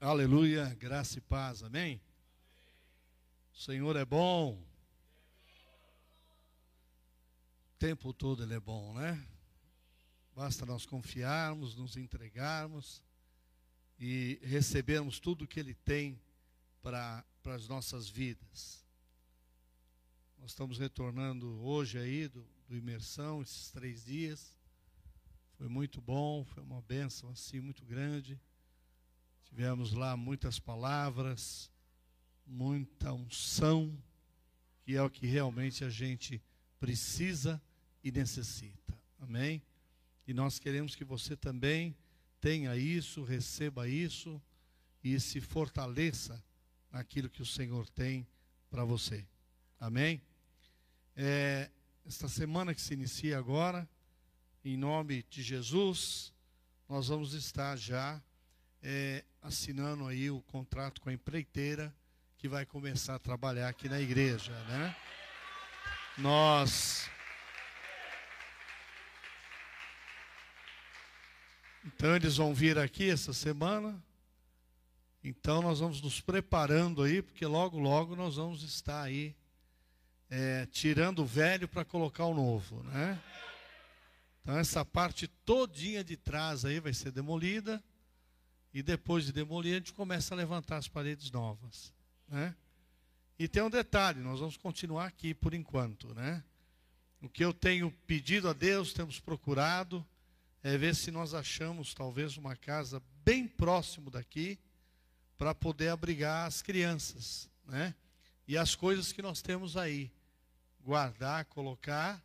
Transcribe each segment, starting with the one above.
Aleluia, graça e paz, amém? O Senhor é bom. O tempo todo Ele é bom, né? Basta nós confiarmos, nos entregarmos e recebermos tudo que Ele tem para as nossas vidas. Nós estamos retornando hoje aí do, do imersão, esses três dias. Foi muito bom, foi uma bênção assim muito grande. Tivemos lá muitas palavras, muita unção, que é o que realmente a gente precisa e necessita. Amém? E nós queremos que você também tenha isso, receba isso e se fortaleça naquilo que o Senhor tem para você. Amém? É, esta semana que se inicia agora, em nome de Jesus, nós vamos estar já é, assinando aí o contrato com a empreiteira que vai começar a trabalhar aqui na igreja, né? Nós Então eles vão vir aqui essa semana. Então nós vamos nos preparando aí, porque logo, logo nós vamos estar aí é, tirando o velho para colocar o novo, né? Então essa parte todinha de trás aí vai ser demolida. E depois de demolir, a gente começa a levantar as paredes novas. Né? E tem um detalhe, nós vamos continuar aqui por enquanto. Né? O que eu tenho pedido a Deus, temos procurado, é ver se nós achamos talvez uma casa bem próximo daqui, para poder abrigar as crianças. Né? E as coisas que nós temos aí. Guardar, colocar,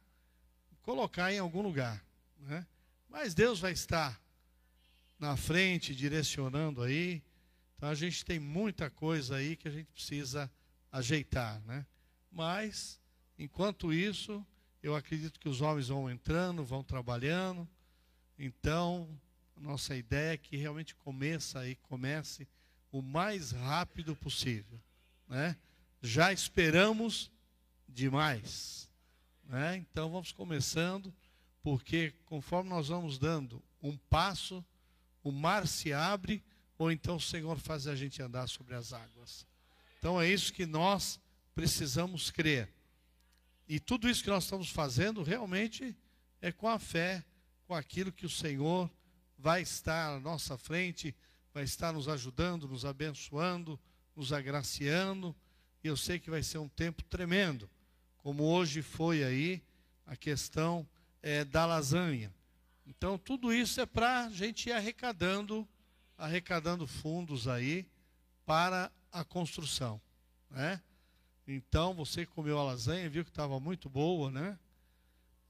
colocar em algum lugar. Né? Mas Deus vai estar na frente, direcionando aí. Então a gente tem muita coisa aí que a gente precisa ajeitar, né? Mas, enquanto isso, eu acredito que os homens vão entrando, vão trabalhando. Então, nossa ideia é que realmente comece aí, comece o mais rápido possível, né? Já esperamos demais, né? Então vamos começando, porque conforme nós vamos dando um passo, o mar se abre, ou então o Senhor faz a gente andar sobre as águas. Então é isso que nós precisamos crer. E tudo isso que nós estamos fazendo realmente é com a fé, com aquilo que o Senhor vai estar à nossa frente, vai estar nos ajudando, nos abençoando, nos agraciando. E eu sei que vai ser um tempo tremendo, como hoje foi aí a questão é, da lasanha. Então, tudo isso é para a gente ir arrecadando, arrecadando fundos aí para a construção. Né? Então, você comeu a lasanha, viu que estava muito boa, né?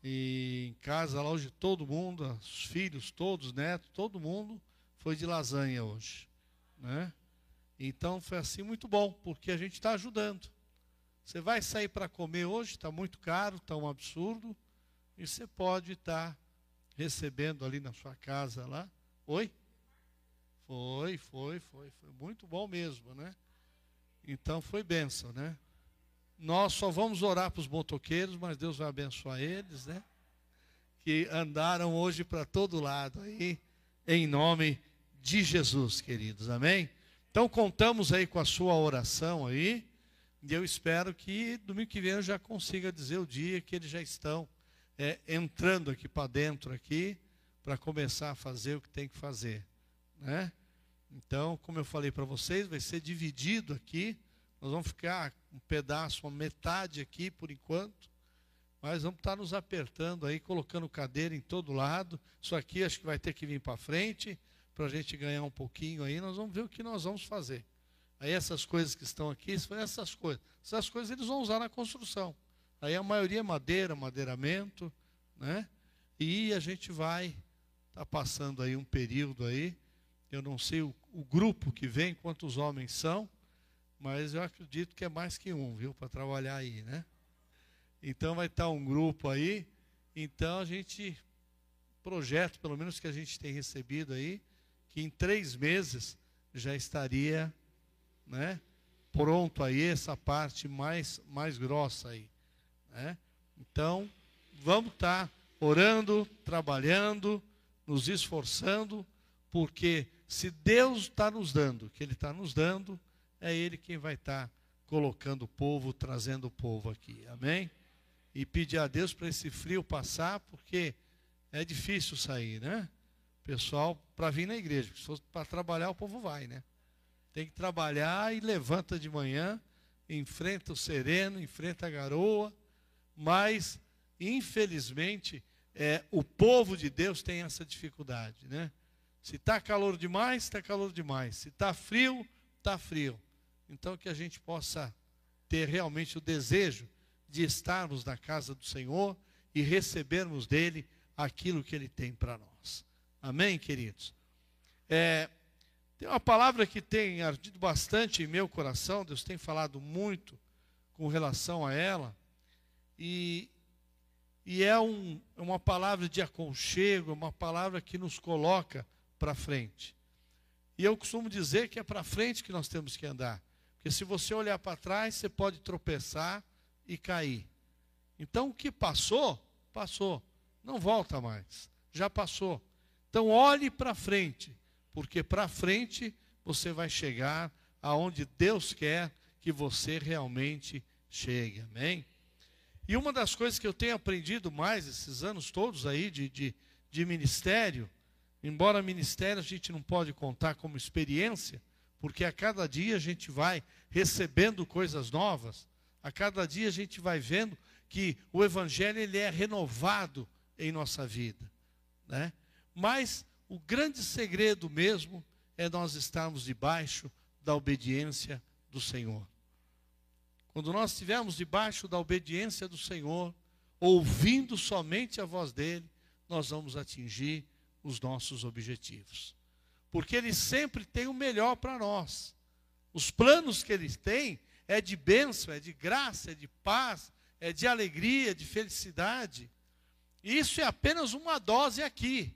E em casa, lá hoje, todo mundo, os filhos, todos, netos, todo mundo foi de lasanha hoje. Né? Então, foi assim muito bom, porque a gente está ajudando. Você vai sair para comer hoje, está muito caro, está um absurdo, e você pode estar. Tá recebendo ali na sua casa lá. Oi? Foi, foi, foi, foi muito bom mesmo, né? Então foi benção, né? Nós só vamos orar para os motoqueiros, mas Deus vai abençoar eles, né? Que andaram hoje para todo lado aí, em nome de Jesus, queridos, amém? Então contamos aí com a sua oração aí, e eu espero que domingo que vem eu já consiga dizer o dia que eles já estão é, entrando aqui para dentro aqui para começar a fazer o que tem que fazer, né? Então, como eu falei para vocês, vai ser dividido aqui. Nós vamos ficar um pedaço, uma metade aqui por enquanto, mas vamos estar nos apertando aí, colocando cadeira em todo lado. Isso aqui acho que vai ter que vir para frente para a gente ganhar um pouquinho aí. Nós vamos ver o que nós vamos fazer. Aí essas coisas que estão aqui, essas coisas, essas coisas eles vão usar na construção. Aí a maioria é madeira, madeiramento, né? E a gente vai tá passando aí um período aí. Eu não sei o, o, grupo que vem, quantos homens são, mas eu acredito que é mais que um, viu, para trabalhar aí, né? Então vai estar tá um grupo aí. Então a gente projeto, pelo menos que a gente tem recebido aí, que em três meses já estaria, né? Pronto aí essa parte mais mais grossa aí. Né? Então, vamos estar tá orando, trabalhando, nos esforçando, porque Se Deus está nos dando que Ele está nos dando, é Ele quem vai estar tá colocando o povo, trazendo o povo aqui. Amém? E pedir a Deus para esse frio passar, porque é difícil sair, né? Pessoal, para vir na igreja, se para trabalhar, o povo vai, né? Tem que trabalhar e levanta de manhã, enfrenta o sereno, enfrenta a garoa, mas, infelizmente, é, o povo de Deus tem essa dificuldade, né? Se está calor demais, está calor demais. Se está frio, está frio. Então que a gente possa ter realmente o desejo de estarmos na casa do Senhor e recebermos dele aquilo que ele tem para nós. Amém, queridos? É, tem uma palavra que tem ardido bastante em meu coração, Deus tem falado muito com relação a ela, e, e é um, é uma palavra de aconchego, é uma palavra que nos coloca para frente. E eu costumo dizer que é para frente que nós temos que andar. Porque se você olhar para trás, você pode tropeçar e cair. Então o que passou, passou. Não volta mais. Já passou. Então olhe para frente, porque para frente você vai chegar aonde Deus quer que você realmente chegue. Amém? E uma das coisas que eu tenho aprendido mais esses anos todos aí de, de, de ministério Embora ministério a gente não pode contar como experiência, porque a cada dia a gente vai recebendo coisas novas, a cada dia a gente vai vendo que o evangelho ele é renovado em nossa vida, né? Mas o grande segredo mesmo é nós estarmos debaixo da obediência do Senhor. Quando nós estivermos debaixo da obediência do Senhor, ouvindo somente a voz dele, nós vamos atingir os nossos objetivos. Porque Ele sempre tem o melhor para nós. Os planos que Ele tem é de bênção, é de graça, é de paz, é de alegria, de felicidade. E isso é apenas uma dose aqui.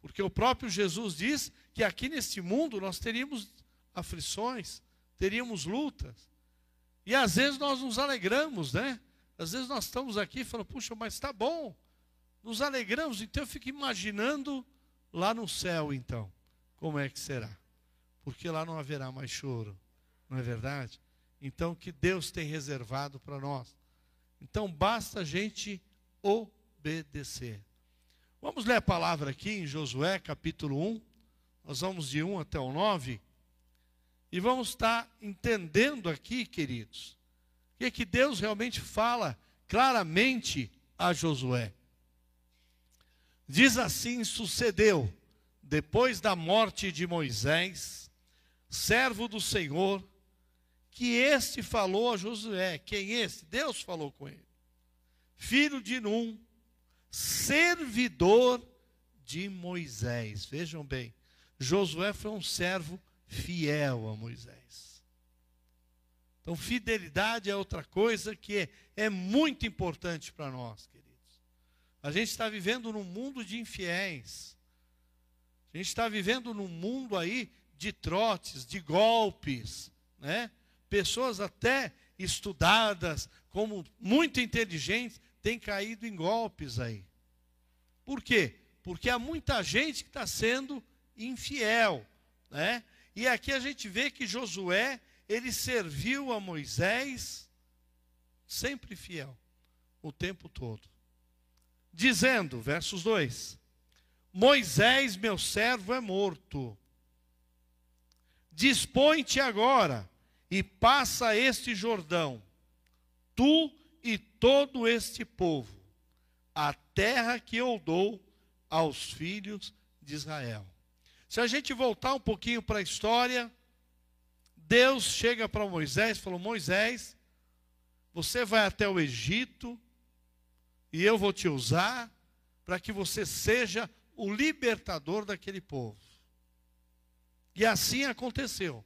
Porque o próprio Jesus diz que aqui neste mundo nós teríamos aflições, teríamos lutas. E às vezes nós nos alegramos, né? Às vezes nós estamos aqui falamos, puxa, mas está bom nos alegramos. Então eu fico imaginando lá no céu, então, como é que será? Porque lá não haverá mais choro, não é verdade? Então, que Deus tem reservado para nós. Então, basta a gente obedecer. Vamos ler a palavra aqui em Josué, capítulo 1. Nós vamos de 1 até o 9. E vamos estar entendendo aqui, queridos, que, é que Deus realmente fala claramente a Josué. Diz assim: sucedeu, depois da morte de Moisés, servo do Senhor, que este falou a Josué. Quem este? Deus falou com ele. Filho de Num, servidor de Moisés. Vejam bem, Josué foi um servo fiel a Moisés. Então, fidelidade é outra coisa que é, é muito importante para nós, queridos. A gente está vivendo num mundo de infiéis. A gente está vivendo num mundo aí de trotes, de golpes, né? Pessoas até estudadas, como muito inteligentes, têm caído em golpes aí. Por quê? Porque há muita gente que está sendo infiel, né? E aqui a gente vê que Josué, ele serviu a Moisés sempre fiel, o tempo todo dizendo, versos 2: Moisés, meu servo, é morto. Dispõe-te agora e passa este Jordão, tu e todo este povo, a terra que eu dou aos filhos de Israel. Se a gente voltar um pouquinho para a história, Deus chega para Moisés e falou: Moisés, você vai até o Egito e eu vou te usar para que você seja o libertador daquele povo. E assim aconteceu.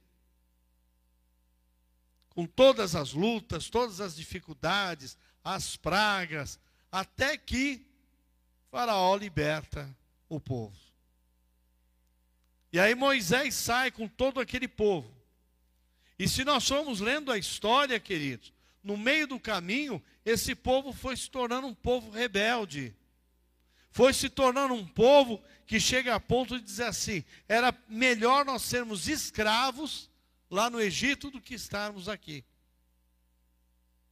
Com todas as lutas, todas as dificuldades, as pragas, até que Faraó liberta o povo. E aí Moisés sai com todo aquele povo. E se nós formos lendo a história, queridos, no meio do caminho, esse povo foi se tornando um povo rebelde. foi se tornando um povo que chega a ponto de dizer assim: era melhor nós sermos escravos lá no Egito do que estarmos aqui.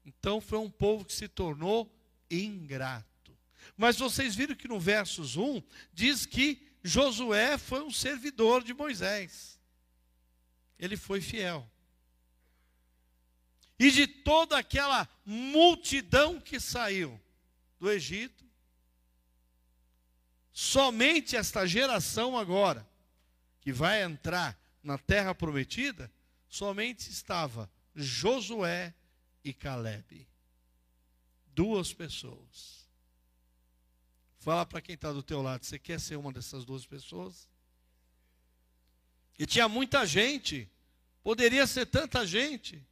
Então foi um povo que se tornou ingrato. Mas vocês viram que no versos 1 diz que Josué foi um servidor de Moisés. Ele foi fiel. E de toda aquela multidão que saiu do Egito, somente esta geração agora, que vai entrar na terra prometida, somente estava Josué e Caleb. Duas pessoas. Fala para quem está do teu lado, você quer ser uma dessas duas pessoas? E tinha muita gente, poderia ser tanta gente.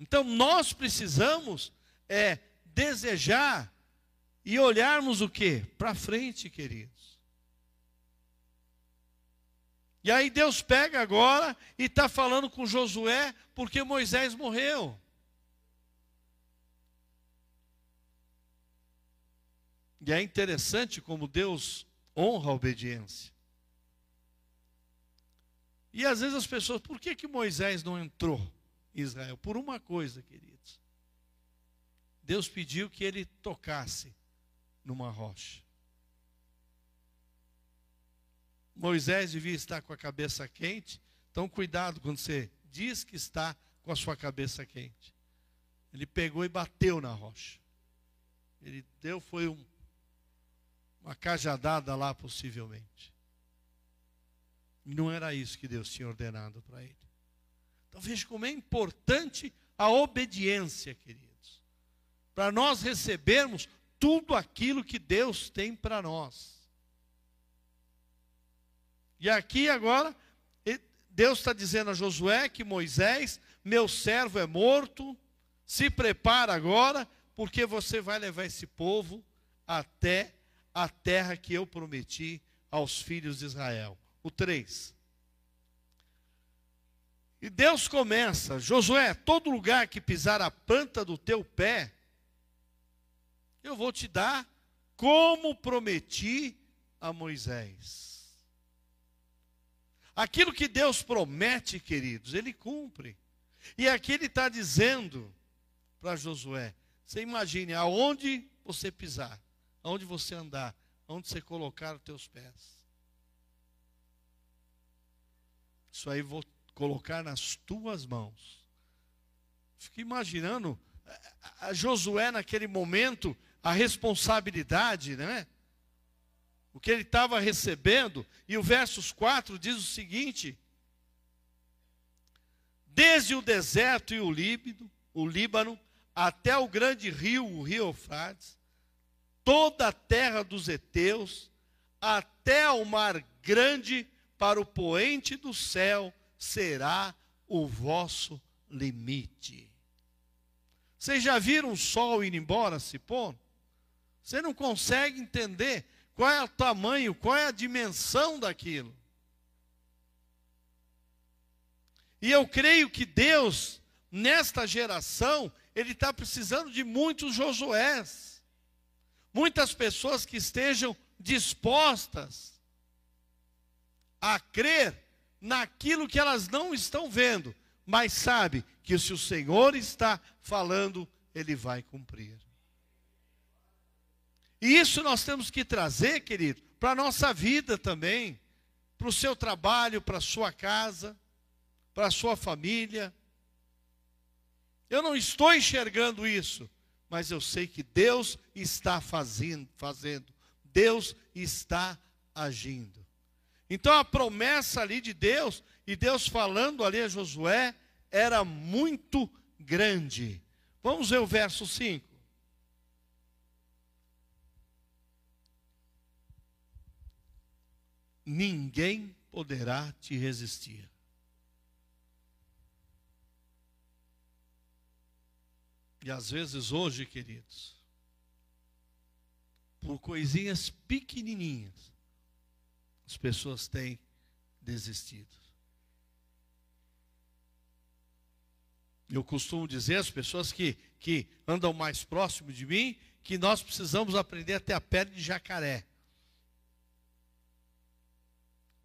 Então nós precisamos é desejar e olharmos o que? Para frente, queridos. E aí Deus pega agora e está falando com Josué porque Moisés morreu. E é interessante como Deus honra a obediência. E às vezes as pessoas, por que, que Moisés não entrou em Israel? Por uma coisa, queridos. Deus pediu que ele tocasse numa rocha. Moisés devia estar com a cabeça quente, então cuidado quando você diz que está com a sua cabeça quente. Ele pegou e bateu na rocha. Ele deu, foi um, uma cajadada lá, possivelmente. Não era isso que Deus tinha ordenado para ele. Então veja como é importante a obediência, queridos. Para nós recebermos tudo aquilo que Deus tem para nós. E aqui agora, Deus está dizendo a Josué que Moisés, meu servo é morto, se prepara agora, porque você vai levar esse povo até a terra que eu prometi aos filhos de Israel. O 3. E Deus começa, Josué, todo lugar que pisar a planta do teu pé, eu vou te dar como prometi a Moisés. Aquilo que Deus promete, queridos, Ele cumpre. E aqui Ele está dizendo para Josué: você imagine aonde você pisar, aonde você andar, aonde você colocar os teus pés. Isso aí vou colocar nas tuas mãos. Fique imaginando a Josué naquele momento, a responsabilidade, né? o que ele estava recebendo, e o versos 4 diz o seguinte: Desde o deserto e o Líbano, o Líbano até o grande rio, o rio Eufrates, toda a terra dos heteus, até o mar grande, para o poente do céu, será o vosso limite. Vocês já viram o sol ir embora se pondo? Você não consegue entender qual é o tamanho, qual é a dimensão daquilo. E eu creio que Deus, nesta geração, Ele está precisando de muitos Josués, muitas pessoas que estejam dispostas a crer naquilo que elas não estão vendo, mas sabe que se o Senhor está falando, Ele vai cumprir. E isso nós temos que trazer, querido, para a nossa vida também, para o seu trabalho, para a sua casa, para a sua família. Eu não estou enxergando isso, mas eu sei que Deus está fazendo, fazendo. Deus está agindo. Então a promessa ali de Deus, e Deus falando ali a Josué, era muito grande. Vamos ver o verso 5. ninguém poderá te resistir. E às vezes hoje, queridos, por coisinhas pequenininhas, as pessoas têm desistido. Eu costumo dizer às pessoas que, que andam mais próximo de mim, que nós precisamos aprender a ter a pele de jacaré.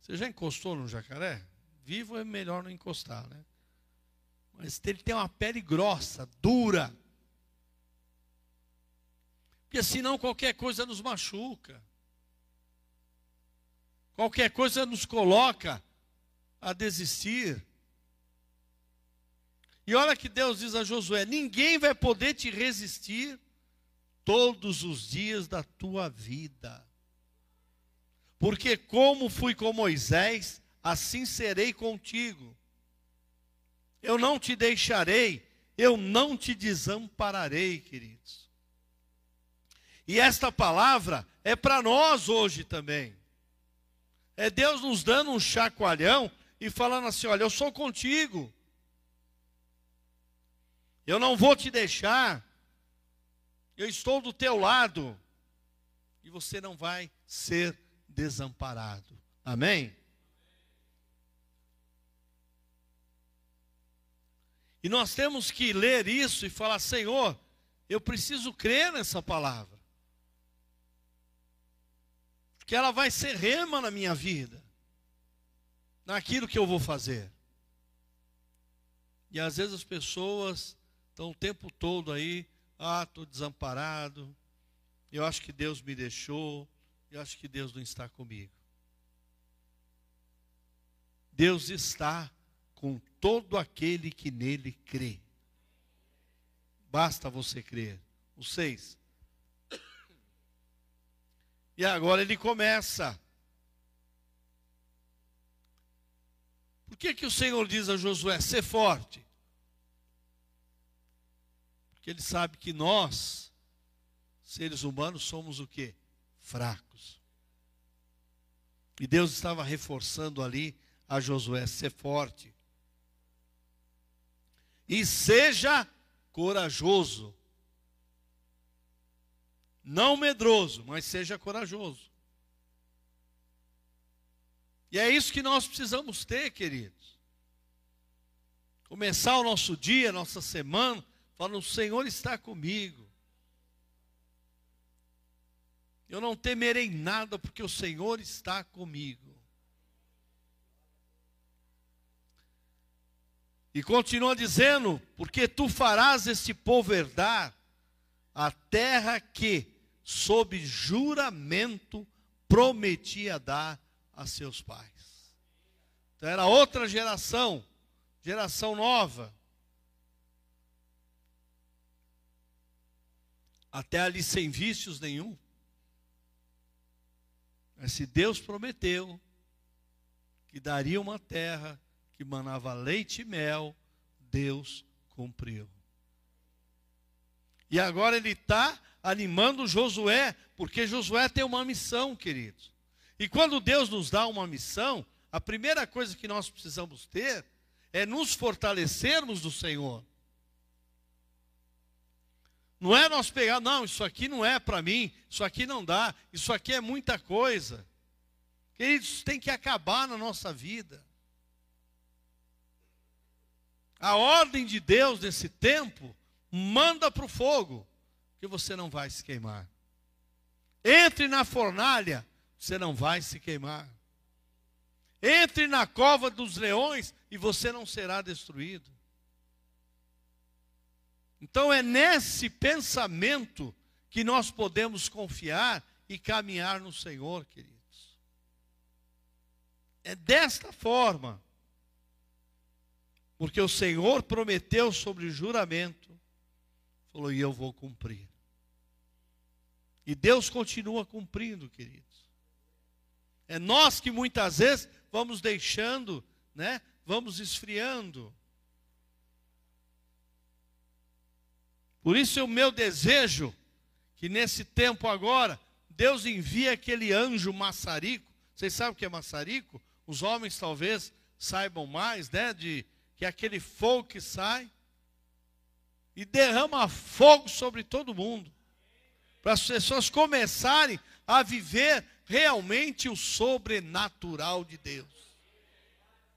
Você já encostou no jacaré? Vivo é melhor não encostar, né? Mas ele tem uma pele grossa, dura. Porque senão qualquer coisa nos machuca. Qualquer coisa nos coloca a desistir. E olha que Deus diz a Josué: ninguém vai poder te resistir todos os dias da tua vida. Porque como fui com Moisés, assim serei contigo. Eu não te deixarei, eu não te desampararei, queridos. E esta palavra é para nós hoje também. É Deus nos dando um chacoalhão e falando assim: olha, eu sou contigo. Eu não vou te deixar. Eu estou do teu lado. E você não vai ser desamparado. Amém? E nós temos que ler isso e falar: Senhor, eu preciso crer nessa palavra. Porque ela vai ser rema na minha vida, naquilo que eu vou fazer. E às vezes as pessoas estão o tempo todo aí, ah, estou desamparado, eu acho que Deus me deixou, eu acho que Deus não está comigo. Deus está com todo aquele que nele crê. Basta você crer. O seis. E agora ele começa. Por que, que o Senhor diz a Josué: ser forte? Porque ele sabe que nós, seres humanos, somos o que? Fracos. E Deus estava reforçando ali a Josué ser forte. E seja corajoso. Não medroso, mas seja corajoso. E é isso que nós precisamos ter, queridos. Começar o nosso dia, nossa semana, Fala, o Senhor está comigo. Eu não temerei nada, porque o Senhor está comigo. E continua dizendo: Porque tu farás este povo herdar a terra que, sob juramento, prometia dar a seus pais. Então era outra geração, geração nova. até ali sem vícios nenhum. Mas se Deus prometeu que daria uma terra que manava leite e mel, Deus cumpriu. E agora ele está animando Josué, porque Josué tem uma missão, queridos. E quando Deus nos dá uma missão, a primeira coisa que nós precisamos ter é nos fortalecermos do Senhor. Não é nós pegar, não, isso aqui não é para mim, isso aqui não dá, isso aqui é muita coisa. Queridos, tem que acabar na nossa vida. A ordem de Deus nesse tempo, manda para o fogo, que você não vai se queimar. Entre na fornalha, você não vai se queimar. Entre na cova dos leões e você não será destruído. Então é nesse pensamento que nós podemos confiar e caminhar no Senhor, queridos. É desta forma. Porque o Senhor prometeu sobre juramento, falou, e eu vou cumprir. E Deus continua cumprindo, queridos. É nós que muitas vezes vamos deixando, né? Vamos esfriando. Por isso é o meu desejo que nesse tempo agora, Deus envie aquele anjo maçarico. Vocês sabem o que é maçarico? Os homens talvez saibam mais, né? De que é aquele fogo que sai e derrama fogo sobre todo mundo. Para as pessoas começarem a viver realmente o sobrenatural de Deus.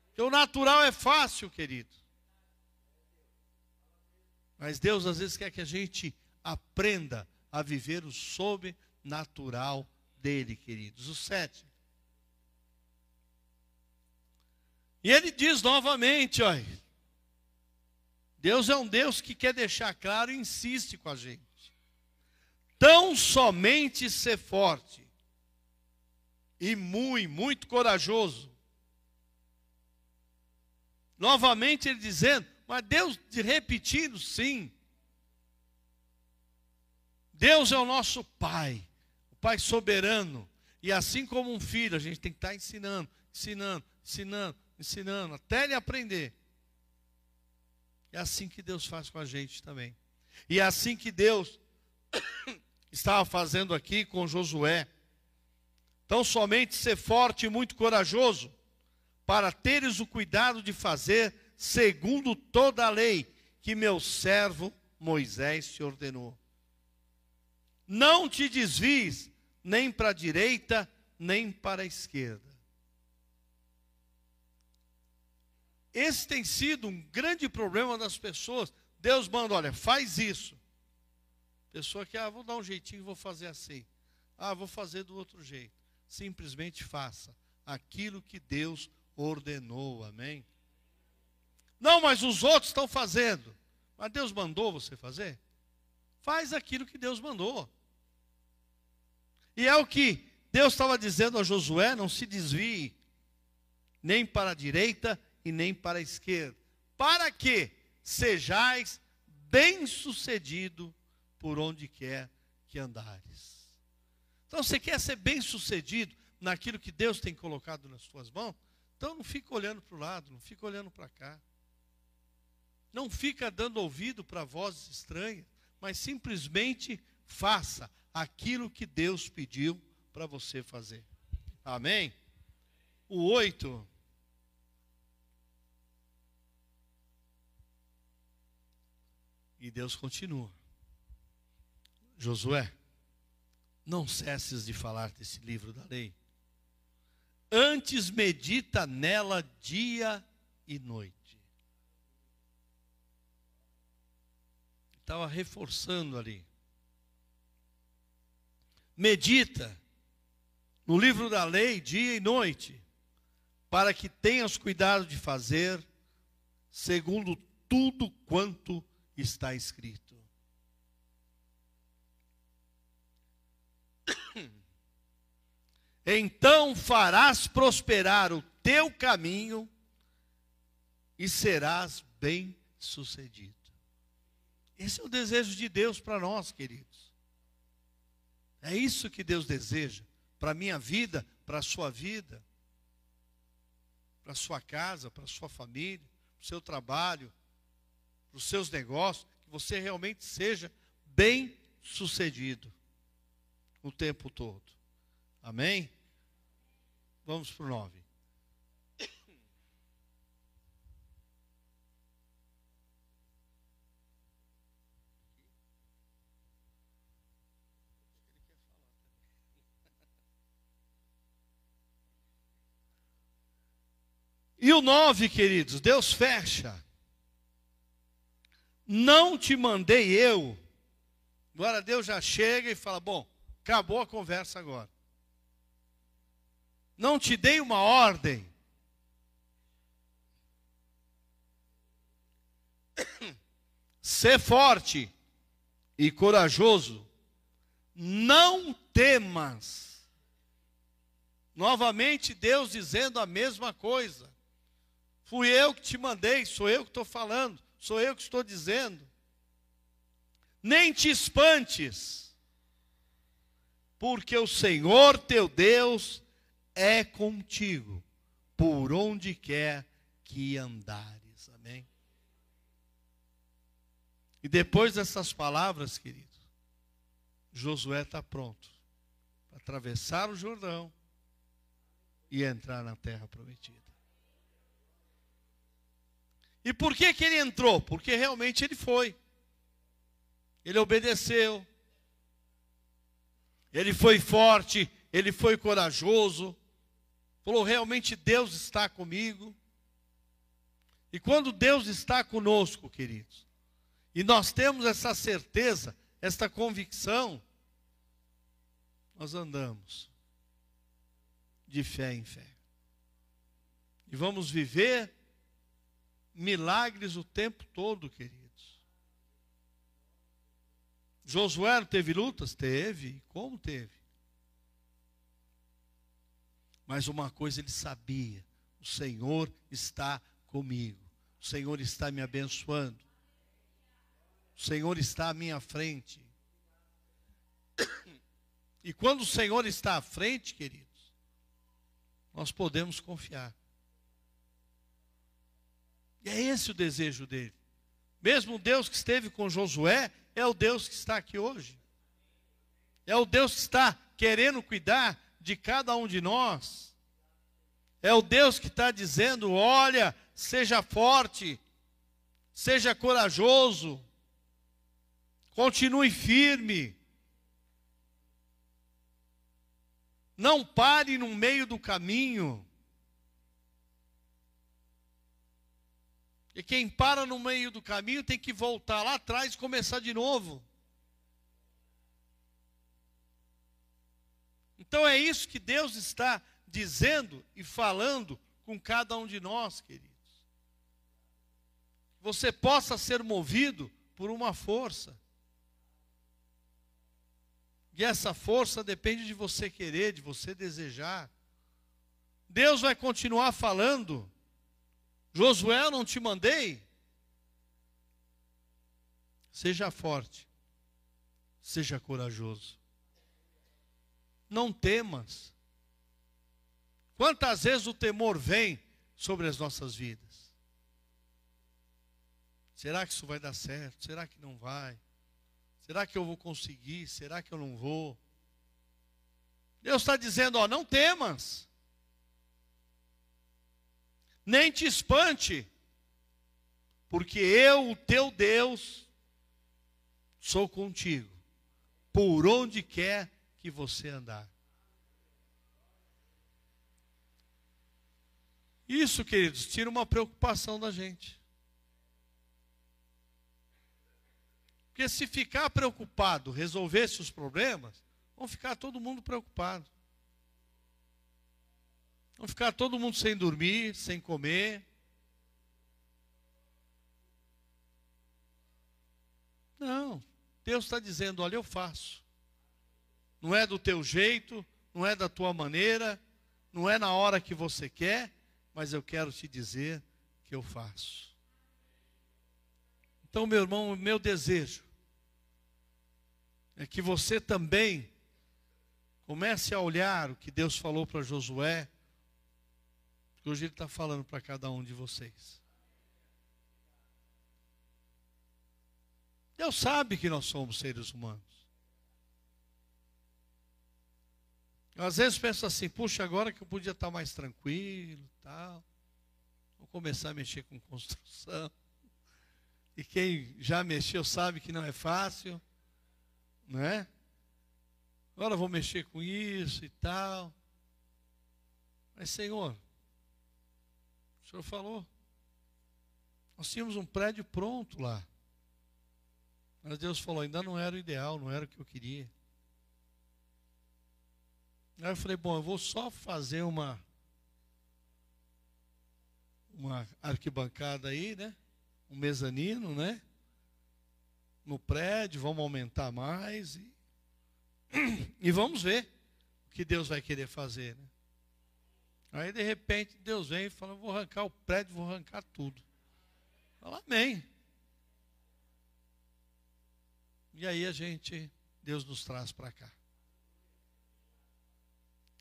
Porque o natural é fácil, querido. Mas Deus às vezes quer que a gente aprenda a viver o sobrenatural dele, queridos. O sete. E ele diz novamente, olha, Deus é um Deus que quer deixar claro e insiste com a gente. Tão somente ser forte e muito, muito corajoso. Novamente ele dizendo, mas Deus repetindo, sim. Deus é o nosso Pai, o Pai soberano. E assim como um filho, a gente tem que estar ensinando, ensinando, ensinando, ensinando, até ele aprender. É assim que Deus faz com a gente também. E é assim que Deus estava fazendo aqui com Josué. Então, somente ser forte e muito corajoso, para teres o cuidado de fazer segundo toda a lei que meu servo Moisés te ordenou. Não te desvies nem para a direita, nem para a esquerda Esse tem sido um grande problema das pessoas. Deus manda, olha, faz isso. Pessoa que, ah, vou dar um jeitinho, vou fazer assim. Ah, vou fazer do outro jeito. Simplesmente faça aquilo que Deus ordenou, amém? Não, mas os outros estão fazendo. Mas Deus mandou você fazer? Faz aquilo que Deus mandou. E é o que Deus estava dizendo a Josué: não se desvie, nem para a direita, e nem para a esquerda, para que sejais bem-sucedido por onde quer que andares. Então, você quer ser bem-sucedido naquilo que Deus tem colocado nas suas mãos? Então, não fica olhando para o lado, não fica olhando para cá. Não fica dando ouvido para vozes estranhas, mas simplesmente faça aquilo que Deus pediu para você fazer. Amém? O oito E Deus continua. Josué, não cesses de falar desse livro da lei. Antes medita nela dia e noite. Estava reforçando ali. Medita no livro da lei dia e noite, para que tenhas cuidado de fazer segundo tudo quanto está escrito. Então farás prosperar o teu caminho e serás bem-sucedido. Esse é o desejo de Deus para nós, queridos. É isso que Deus deseja para a minha vida, para a sua vida, para a sua casa, para a sua família, para o seu trabalho, para os seus negócios, que você realmente seja bem sucedido o tempo todo. Amém? Vamos para o 9. E o 9, queridos, Deus fecha não te mandei eu. Agora Deus já chega e fala: Bom, acabou a conversa agora. Não te dei uma ordem. Ser forte e corajoso. Não temas. Novamente, Deus dizendo a mesma coisa. Fui eu que te mandei, sou eu que estou falando sou eu que estou dizendo. Nem te espantes, porque o Senhor teu Deus é contigo, por onde quer que andares. Amém? E depois dessas palavras, querido, Josué está pronto para atravessar o Jordão e entrar na terra prometida. E por que, que ele entrou? Porque realmente ele foi. Ele obedeceu. Ele foi forte, ele foi corajoso. Falou: realmente Deus está comigo. E quando Deus está conosco, queridos, e nós temos essa certeza, esta convicção, nós andamos de fé em fé. E vamos viver milagres o tempo todo, queridos. Josué teve lutas? Teve. Como teve? Mas uma coisa ele sabia: o Senhor está comigo, o Senhor está me abençoando, o Senhor está à minha frente. E quando o Senhor está à frente, queridos, nós podemos confiar. E é esse o desejo dele. Mesmo o Deus que esteve com Josué é o Deus que está aqui hoje. É o Deus que está querendo cuidar de cada um de nós. É o Deus que está dizendo: olha, seja forte, seja corajoso, continue firme. Não pare no meio do caminho. E quem para no meio do caminho tem que voltar lá atrás e começar de novo. Então é isso que Deus está dizendo e falando com cada um de nós, queridos. Você possa ser movido por uma força. E essa força depende de você querer, de você desejar. Deus vai continuar falando Josué, não te mandei? Seja forte, seja corajoso. Não temas. Quantas vezes o temor vem sobre as nossas vidas? Será que isso vai dar certo? Será que não vai? Será que eu vou conseguir? Será que eu não vou? Deus está dizendo: ó, não temas nem te espante, porque eu, o teu Deus, sou contigo, por onde quer que você andar. Isso, queridos, tira uma preocupação da gente. Porque se ficar preocupado, resolvesse os problemas, vão ficar todo mundo preocupado. Vão ficar todo mundo sem dormir, sem comer. Não. Deus está dizendo: olha, eu faço. Não é do teu jeito, não é da tua maneira, não é na hora que você quer, mas eu quero te dizer que eu faço. Então, meu irmão, o meu desejo é que você também comece a olhar o que Deus falou para Josué hoje Ele está falando para cada um de vocês. Deus sabe que nós somos seres humanos. Eu, às vezes penso assim, puxa, agora que eu podia estar mais tranquilo, tal. Vou começar a mexer com construção. E quem já mexeu sabe que não é fácil, não é? Agora vou mexer com isso e tal. Mas Senhor, o senhor falou. Nós tínhamos um prédio pronto lá. Mas Deus falou, ainda não era o ideal, não era o que eu queria. Aí eu falei, bom, eu vou só fazer uma uma arquibancada aí, né? Um mezanino, né? No prédio, vamos aumentar mais e, e vamos ver o que Deus vai querer fazer, né? Aí de repente Deus vem e fala: vou arrancar o prédio, vou arrancar tudo. Fala amém. E aí a gente, Deus nos traz para cá.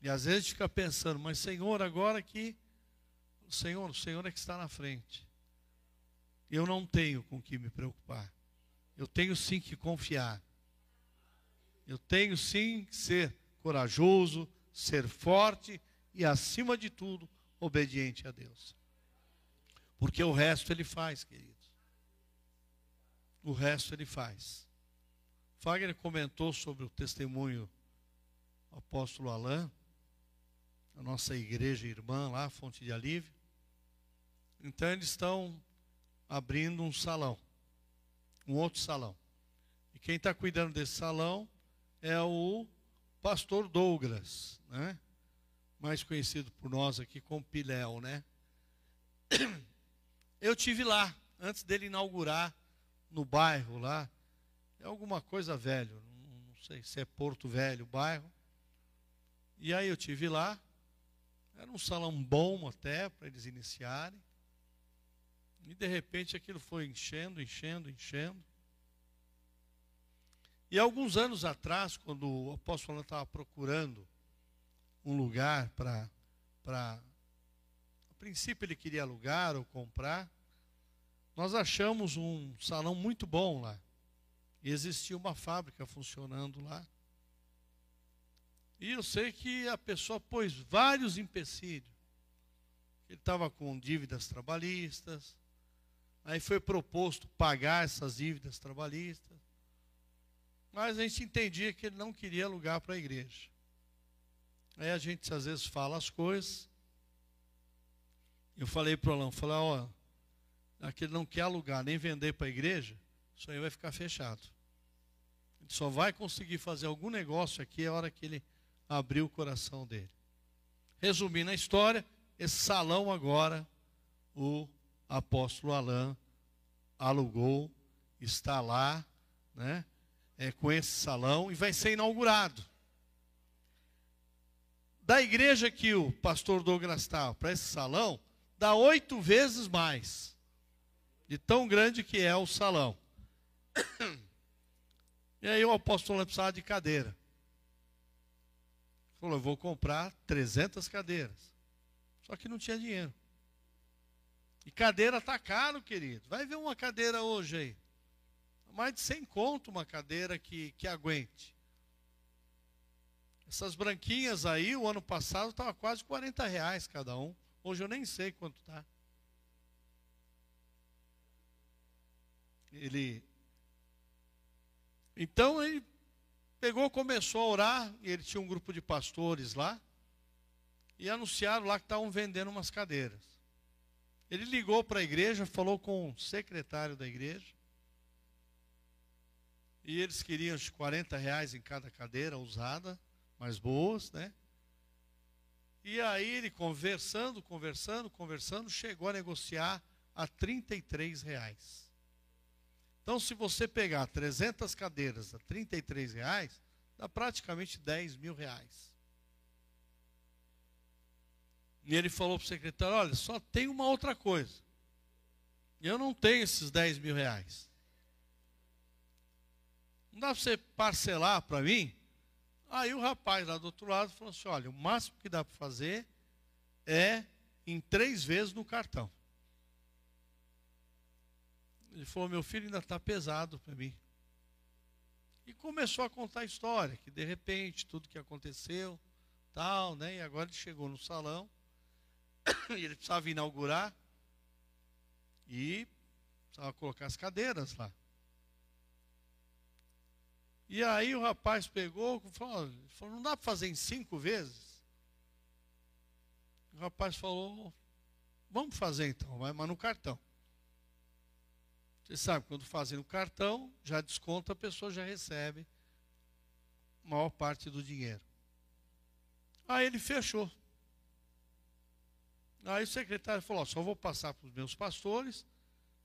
E às vezes fica pensando, mas Senhor, agora que o Senhor, o Senhor é que está na frente. Eu não tenho com que me preocupar. Eu tenho sim que confiar. Eu tenho sim que ser corajoso, ser forte e, acima de tudo, obediente a Deus. Porque o resto ele faz, queridos. O resto ele faz. Fagner comentou sobre o testemunho do apóstolo Alain, a nossa igreja irmã lá, Fonte de Alívio. Então eles estão abrindo um salão, um outro salão. E quem está cuidando desse salão é o pastor Douglas, né? Mais conhecido por nós aqui como Piléu, né? Eu tive lá, antes dele inaugurar no bairro lá, é alguma coisa velho, não sei se é Porto Velho bairro. E aí eu tive lá, era um salão bom até para eles iniciarem. E de repente aquilo foi enchendo, enchendo, enchendo. E alguns anos atrás, quando o apóstolo estava procurando um lugar para. A princípio ele queria alugar ou comprar. Nós achamos um salão muito bom lá. E existia uma fábrica funcionando lá. E eu sei que a pessoa pôs vários empecilhos. Ele estava com dívidas trabalhistas. Aí foi proposto pagar essas dívidas trabalhistas. Mas a gente entendia que ele não queria alugar para a igreja. Aí a gente às vezes fala as coisas. Eu falei para o Alão, falei, ó, aqui ele não quer alugar nem vender para a igreja, isso aí vai ficar fechado. Ele só vai conseguir fazer algum negócio aqui a hora que ele abrir o coração dele. Resumindo a história, esse salão agora, o apóstolo Alain alugou, está lá, né? é, com esse salão e vai ser inaugurado. Da igreja que o pastor Douglas estava para esse salão, dá oito vezes mais, de tão grande que é o salão. E aí o apóstolo precisava de cadeira. Falou, eu vou comprar 300 cadeiras. Só que não tinha dinheiro. E cadeira está caro, querido. Vai ver uma cadeira hoje aí mais de 100 conto uma cadeira que, que aguente. Essas branquinhas aí, o ano passado estava quase 40 reais cada um. Hoje eu nem sei quanto está. Ele. Então ele pegou, começou a orar, e ele tinha um grupo de pastores lá, e anunciaram lá que estavam vendendo umas cadeiras. Ele ligou para a igreja, falou com o secretário da igreja, e eles queriam os 40 reais em cada cadeira usada, mais boas, né? E aí ele conversando, conversando, conversando, chegou a negociar a 33 reais. Então, se você pegar 300 cadeiras a 33 reais, dá praticamente 10 mil reais. E ele falou para o secretário: olha, só tem uma outra coisa. Eu não tenho esses 10 mil reais. Não dá para você parcelar para mim? Aí o rapaz lá do outro lado falou assim: olha, o máximo que dá para fazer é em três vezes no cartão. Ele falou: meu filho ainda está pesado para mim. E começou a contar a história, que de repente tudo que aconteceu, tal, né? E agora ele chegou no salão, e ele precisava inaugurar, e precisava colocar as cadeiras lá. E aí o rapaz pegou e falou, falou, não dá para fazer em cinco vezes? O rapaz falou, vamos fazer então, mas no cartão. Você sabe, quando fazem no cartão, já desconta, a pessoa já recebe a maior parte do dinheiro. Aí ele fechou. Aí o secretário falou: só vou passar para os meus pastores,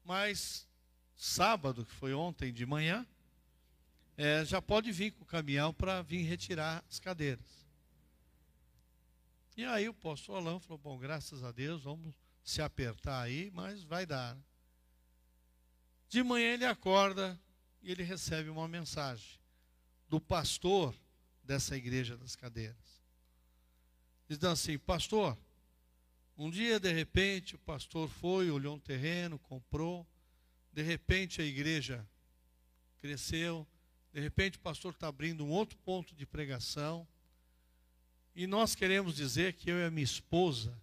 mas sábado, que foi ontem de manhã, é, já pode vir com o caminhão para vir retirar as cadeiras. E aí o pastor Alain falou: Bom, graças a Deus, vamos se apertar aí, mas vai dar. De manhã ele acorda e ele recebe uma mensagem do pastor dessa igreja das cadeiras. Dizendo assim: Pastor, um dia de repente o pastor foi, olhou um terreno, comprou, de repente a igreja cresceu, de repente o pastor está abrindo um outro ponto de pregação. E nós queremos dizer que eu e a minha esposa,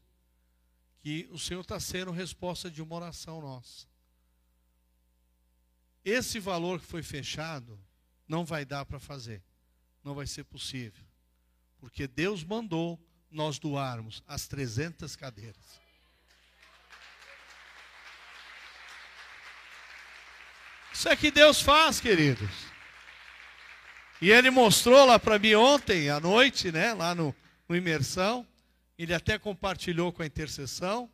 que o Senhor está sendo resposta de uma oração nossa. Esse valor que foi fechado não vai dar para fazer. Não vai ser possível. Porque Deus mandou nós doarmos as 300 cadeiras. Isso é que Deus faz, queridos. E ele mostrou lá para mim ontem à noite, né, lá no, no imersão. Ele até compartilhou com a intercessão.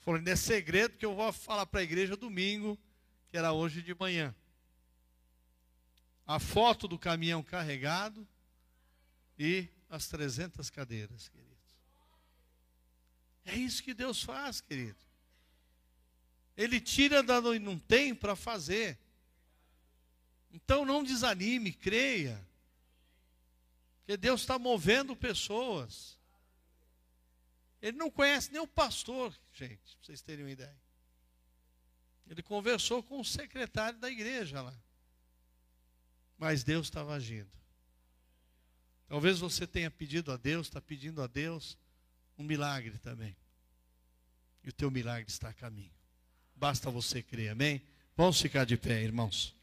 Falou, ainda é segredo que eu vou falar para a igreja domingo, que era hoje de manhã. A foto do caminhão carregado e as 300 cadeiras, queridos. É isso que Deus faz, querido. Ele tira da não tem para fazer. Então não desanime, creia. Porque Deus está movendo pessoas. Ele não conhece nem o pastor, gente, para vocês terem uma ideia. Ele conversou com o secretário da igreja lá. Mas Deus estava agindo. Talvez você tenha pedido a Deus, está pedindo a Deus um milagre também. E o teu milagre está a caminho. Basta você crer, amém? Vamos ficar de pé, irmãos.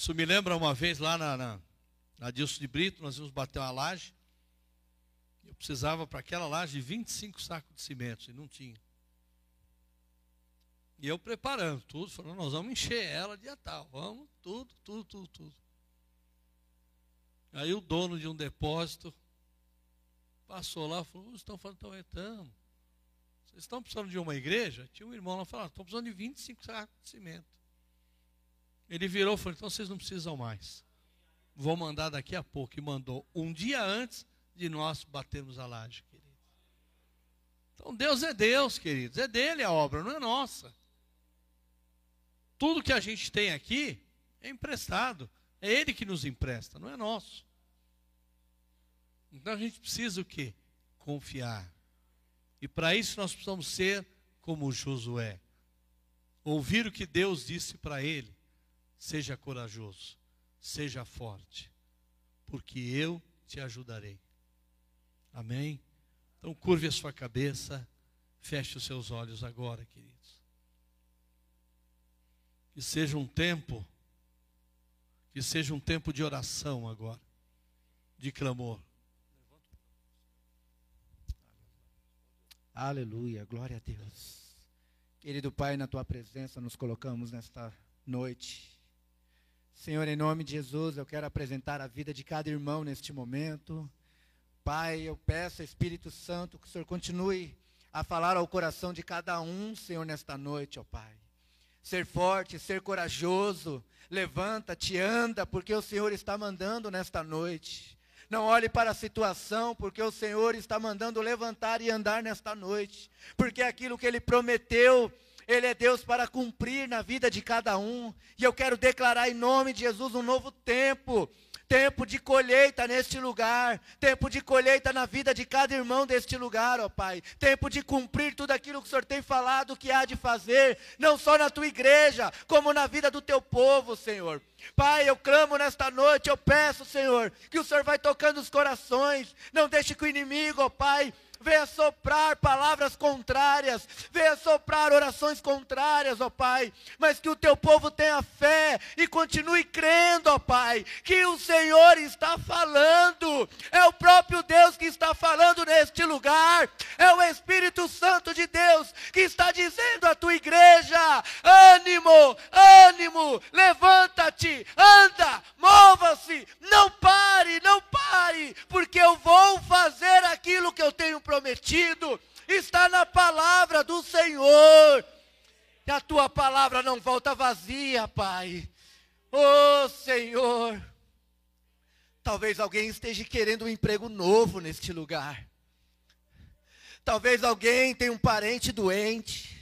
Isso me lembra uma vez lá na, na, na Dilson de Brito, nós íamos bater uma laje. Eu precisava para aquela laje de 25 sacos de cimento, e não tinha. E eu preparando tudo, falando, nós vamos encher ela dia tal, vamos, tudo, tudo, tudo, tudo. Aí o dono de um depósito passou lá e falou, vocês estão falando, estão entrando. Vocês estão precisando de uma igreja? Tinha um irmão lá falando, estão precisando de 25 sacos de cimento. Ele virou e falou: então vocês não precisam mais. Vou mandar daqui a pouco. E mandou um dia antes de nós batermos a laje, queridos. Então Deus é Deus, queridos. É dele a obra, não é nossa. Tudo que a gente tem aqui é emprestado. É ele que nos empresta, não é nosso. Então a gente precisa o quê? Confiar. E para isso nós precisamos ser como Josué. Ouvir o que Deus disse para ele Seja corajoso, seja forte, porque eu te ajudarei. Amém? Então curve a sua cabeça, feche os seus olhos agora, queridos. Que seja um tempo, que seja um tempo de oração agora, de clamor. Aleluia, glória a Deus. Querido Pai, na tua presença nos colocamos nesta noite Senhor, em nome de Jesus, eu quero apresentar a vida de cada irmão neste momento. Pai, eu peço, Espírito Santo, que o Senhor continue a falar ao coração de cada um, Senhor, nesta noite, ó Pai. Ser forte, ser corajoso, levanta-te, anda, porque o Senhor está mandando nesta noite. Não olhe para a situação, porque o Senhor está mandando levantar e andar nesta noite. Porque aquilo que Ele prometeu, ele é Deus para cumprir na vida de cada um. E eu quero declarar em nome de Jesus um novo tempo. Tempo de colheita neste lugar, tempo de colheita na vida de cada irmão deste lugar, ó Pai. Tempo de cumprir tudo aquilo que o Senhor tem falado que há de fazer, não só na tua igreja, como na vida do teu povo, Senhor. Pai, eu clamo nesta noite, eu peço, Senhor, que o Senhor vai tocando os corações, não deixe que o inimigo, ó Pai, venha soprar palavras contrárias, venha soprar orações contrárias, ó Pai, mas que o teu povo tenha fé e continue crendo, ó Pai, que o Senhor está falando, é o próprio Deus que está falando neste lugar, é o Espírito Santo de Deus que está dizendo à tua igreja: ânimo, ânimo, levanta-te, anda, mova-se, não pare, não pare, porque eu vou fazer aquilo que eu tenho prometido, está na palavra do Senhor. E a tua palavra não volta vazia, Pai. Oh Senhor. Talvez alguém esteja querendo um emprego novo neste lugar. Talvez alguém tenha um parente doente.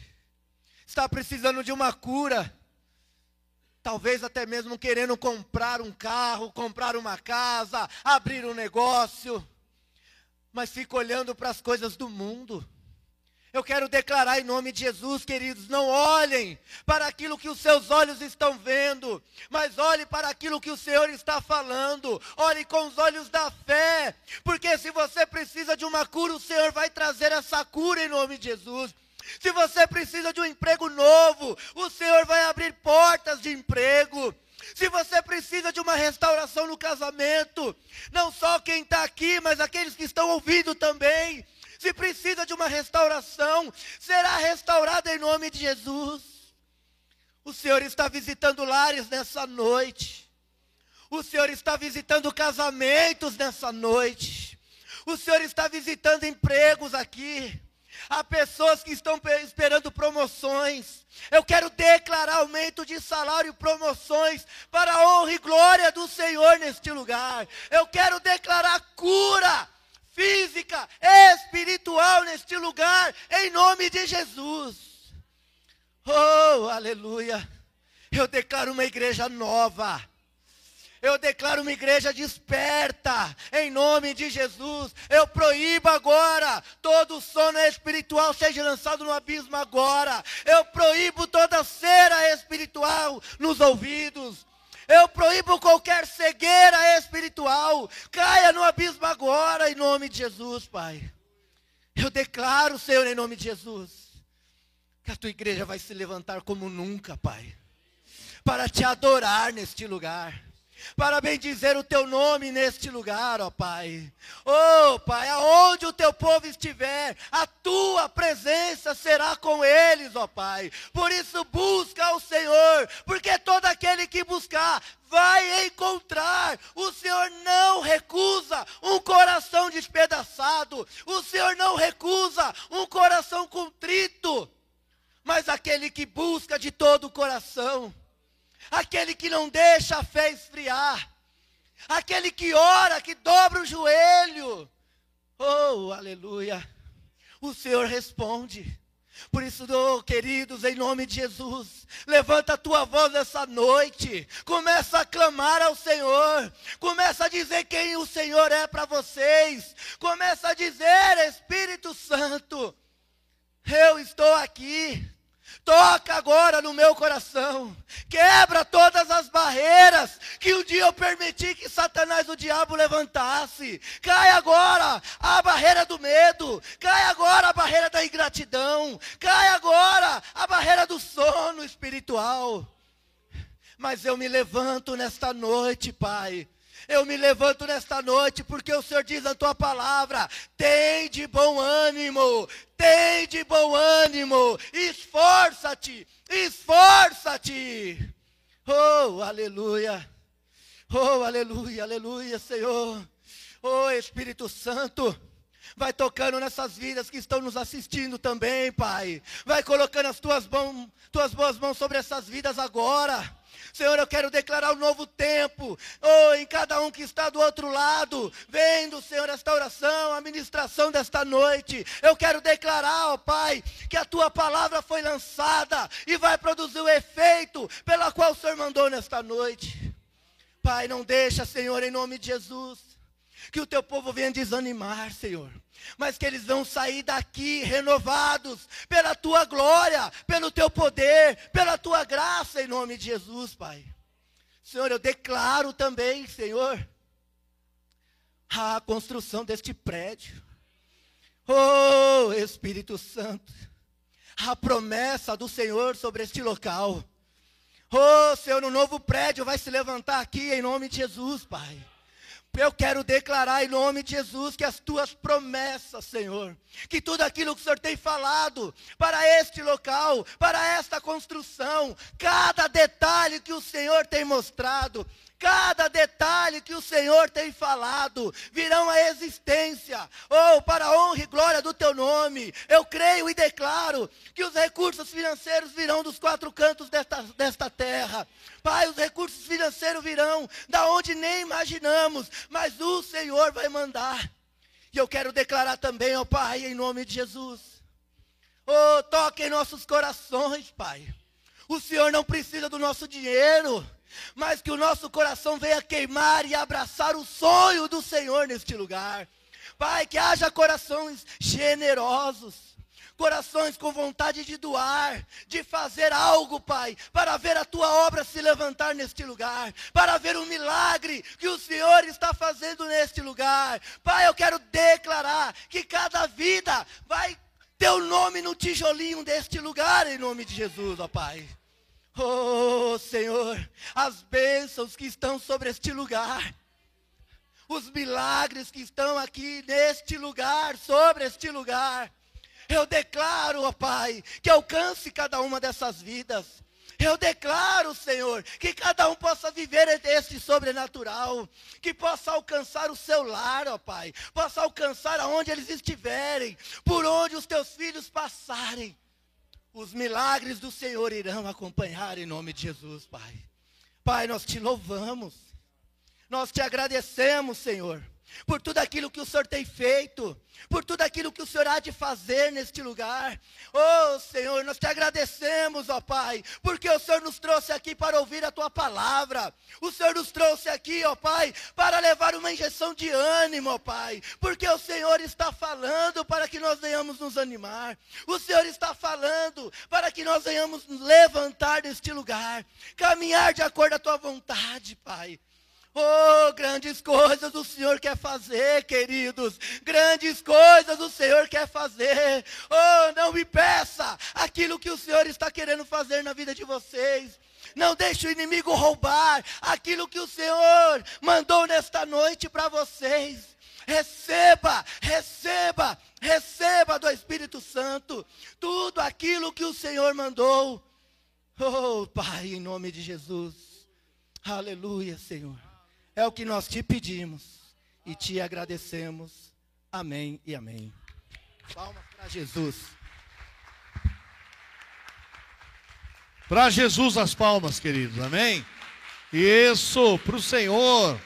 Está precisando de uma cura. Talvez até mesmo querendo comprar um carro, comprar uma casa, abrir um negócio mas fica olhando para as coisas do mundo. Eu quero declarar em nome de Jesus, queridos, não olhem para aquilo que os seus olhos estão vendo, mas olhe para aquilo que o Senhor está falando. Olhe com os olhos da fé, porque se você precisa de uma cura, o Senhor vai trazer essa cura em nome de Jesus. Se você precisa de um emprego novo, o Senhor vai abrir portas de emprego. Se você precisa de uma restauração no casamento, não só quem está aqui, mas aqueles que estão ouvindo também. se precisa de uma restauração, será restaurada em nome de Jesus. O Senhor está visitando lares nessa noite. O Senhor está visitando casamentos nessa noite. O Senhor está visitando empregos aqui. Há pessoas que estão esperando promoções. Eu quero declarar aumento de salário e promoções para a honra e glória do Senhor neste lugar. Eu quero declarar cura física, espiritual neste lugar, em nome de Jesus. Oh, aleluia. Eu declaro uma igreja nova eu declaro uma igreja desperta, em nome de Jesus. Eu proíbo agora todo sono espiritual seja lançado no abismo agora. Eu proíbo toda cera espiritual nos ouvidos. Eu proíbo qualquer cegueira espiritual. Caia no abismo agora, em nome de Jesus, Pai. Eu declaro, Senhor, em nome de Jesus, que a tua igreja vai se levantar como nunca, Pai, para te adorar neste lugar para bendizer o teu nome neste lugar, ó Pai. Oh, Pai, aonde o teu povo estiver, a tua presença será com eles, ó Pai. Por isso busca o Senhor, porque todo aquele que buscar vai encontrar. O Senhor não recusa um coração despedaçado. O Senhor não recusa um coração contrito. Mas aquele que busca de todo o coração, aquele que não deixa a fé esfriar, aquele que ora, que dobra o joelho. Oh, aleluia. O Senhor responde. Por isso, oh, queridos, em nome de Jesus, levanta a tua voz essa noite, começa a clamar ao Senhor, começa a dizer quem o Senhor é para vocês, começa a dizer, Espírito Santo, eu estou aqui, Toca agora no meu coração. Quebra todas as barreiras que um dia eu permiti que Satanás, o diabo, levantasse. Cai agora a barreira do medo. Cai agora a barreira da ingratidão. Cai agora a barreira do sono espiritual. Mas eu me levanto nesta noite, Pai eu me levanto nesta noite porque o Senhor diz na tua palavra: tem de bom ânimo, tem de bom ânimo, esforça-te, esforça-te. Oh, aleluia. Oh, aleluia, aleluia, Senhor. Oh, Espírito Santo. Vai tocando nessas vidas que estão nos assistindo também, Pai. Vai colocando as tuas, mãos, tuas boas mãos sobre essas vidas agora. Senhor, eu quero declarar um novo tempo. Oh, em cada um que está do outro lado, vendo, Senhor, esta oração, a ministração desta noite. Eu quero declarar, ó oh, Pai, que a tua palavra foi lançada e vai produzir o efeito pela qual o Senhor mandou nesta noite. Pai, não deixa, Senhor, em nome de Jesus, que o teu povo venha desanimar, Senhor mas que eles vão sair daqui renovados pela tua glória, pelo teu poder, pela tua graça, em nome de Jesus, Pai. Senhor, eu declaro também, Senhor, a construção deste prédio. Oh, Espírito Santo, a promessa do Senhor sobre este local. Oh, Senhor, um novo prédio vai se levantar aqui em nome de Jesus, Pai. Eu quero declarar em nome de Jesus que as tuas promessas, Senhor, que tudo aquilo que o Senhor tem falado para este local, para esta construção, cada detalhe que o Senhor tem mostrado, Cada detalhe que o Senhor tem falado virão à existência, ou oh, para a honra e glória do teu nome. Eu creio e declaro que os recursos financeiros virão dos quatro cantos desta, desta terra. Pai, os recursos financeiros virão da onde nem imaginamos, mas o Senhor vai mandar. E eu quero declarar também, ó oh, Pai, em nome de Jesus. Oh, toque em nossos corações, Pai. O Senhor não precisa do nosso dinheiro mas que o nosso coração venha queimar e abraçar o sonho do Senhor neste lugar. Pai, que haja corações generosos, corações com vontade de doar, de fazer algo, Pai, para ver a tua obra se levantar neste lugar, para ver o milagre que o Senhor está fazendo neste lugar. Pai, eu quero declarar que cada vida vai ter o nome no tijolinho deste lugar, em nome de Jesus, ó Pai. Oh, Senhor, as bênçãos que estão sobre este lugar. os milagres que estão aqui neste lugar, sobre este lugar. Eu declaro, ó Pai, que alcance cada uma dessas vidas. Eu declaro, Senhor, que cada um possa viver este sobrenatural, que possa alcançar o seu lar, ó Pai, possa alcançar aonde eles estiverem, por onde os teus filhos passarem. Os milagres do Senhor irão acompanhar em nome de Jesus, Pai. Pai, nós te louvamos, nós te agradecemos, Senhor por tudo aquilo que o Senhor tem feito, por tudo aquilo que o Senhor há de fazer neste lugar. Oh Senhor, nós te agradecemos, ó Pai, porque o Senhor nos trouxe aqui para ouvir a tua palavra. O Senhor nos trouxe aqui, ó Pai, para levar uma injeção de ânimo, ó Pai, porque o Senhor está falando para que nós venhamos nos animar. O Senhor está falando para que nós venhamos nos levantar deste lugar, caminhar de acordo com a tua vontade, Pai. Oh, grandes coisas o Senhor quer fazer, queridos. Grandes coisas o Senhor quer fazer. Oh, não me peça aquilo que o Senhor está querendo fazer na vida de vocês. Não deixe o inimigo roubar aquilo que o Senhor mandou nesta noite para vocês. Receba, receba, receba do Espírito Santo tudo aquilo que o Senhor mandou. Oh, Pai, em nome de Jesus. Aleluia, Senhor. É o que nós te pedimos e te agradecemos. Amém e amém. Palmas para Jesus. Para Jesus as palmas, queridos. Amém? Isso, para o Senhor.